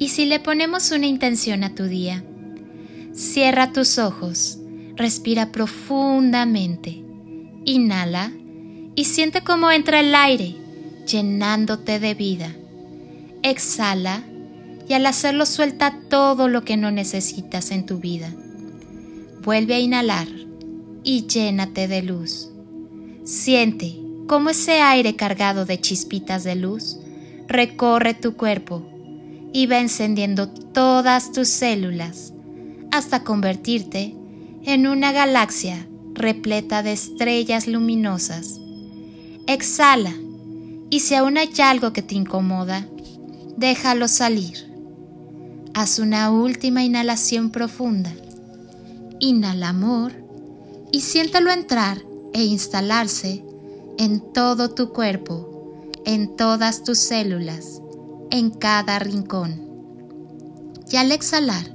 ¿Y si le ponemos una intención a tu día? Cierra tus ojos, respira profundamente, inhala y siente cómo entra el aire llenándote de vida. Exhala y al hacerlo suelta todo lo que no necesitas en tu vida. Vuelve a inhalar y llénate de luz. Siente cómo ese aire cargado de chispitas de luz recorre tu cuerpo y va encendiendo todas tus células hasta convertirte en una galaxia repleta de estrellas luminosas. Exhala y si aún hay algo que te incomoda, déjalo salir. Haz una última inhalación profunda. Inhala amor y siéntelo entrar e instalarse en todo tu cuerpo, en todas tus células, en cada rincón. Y al exhalar,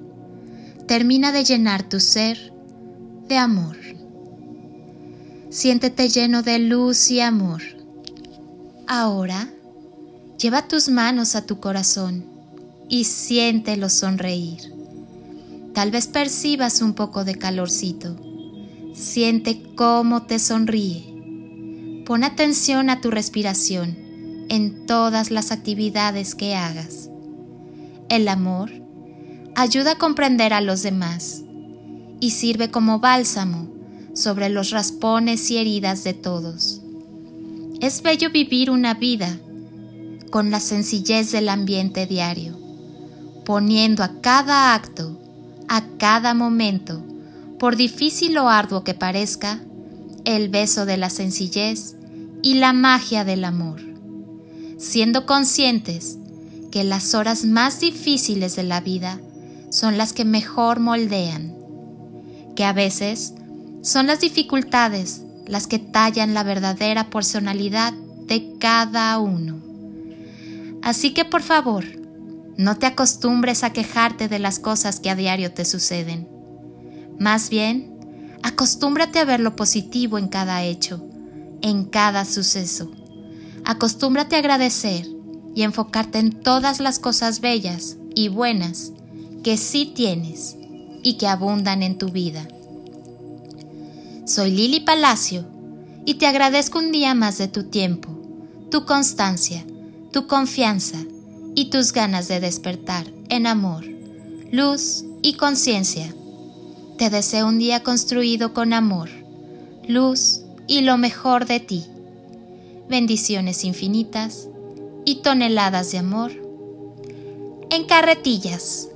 termina de llenar tu ser de amor. Siéntete lleno de luz y amor. Ahora, lleva tus manos a tu corazón y siéntelo sonreír. Tal vez percibas un poco de calorcito. Siente cómo te sonríe. Pon atención a tu respiración en todas las actividades que hagas. El amor ayuda a comprender a los demás y sirve como bálsamo sobre los raspones y heridas de todos. Es bello vivir una vida con la sencillez del ambiente diario, poniendo a cada acto, a cada momento, por difícil o arduo que parezca, el beso de la sencillez y la magia del amor, siendo conscientes que las horas más difíciles de la vida son las que mejor moldean, que a veces son las dificultades las que tallan la verdadera personalidad de cada uno. Así que por favor, no te acostumbres a quejarte de las cosas que a diario te suceden. Más bien, acostúmbrate a ver lo positivo en cada hecho, en cada suceso. Acostúmbrate a agradecer y enfocarte en todas las cosas bellas y buenas que sí tienes y que abundan en tu vida. Soy Lili Palacio y te agradezco un día más de tu tiempo, tu constancia, tu confianza y tus ganas de despertar en amor, luz y conciencia. Te deseo un día construido con amor, luz y lo mejor de ti. Bendiciones infinitas y toneladas de amor en carretillas.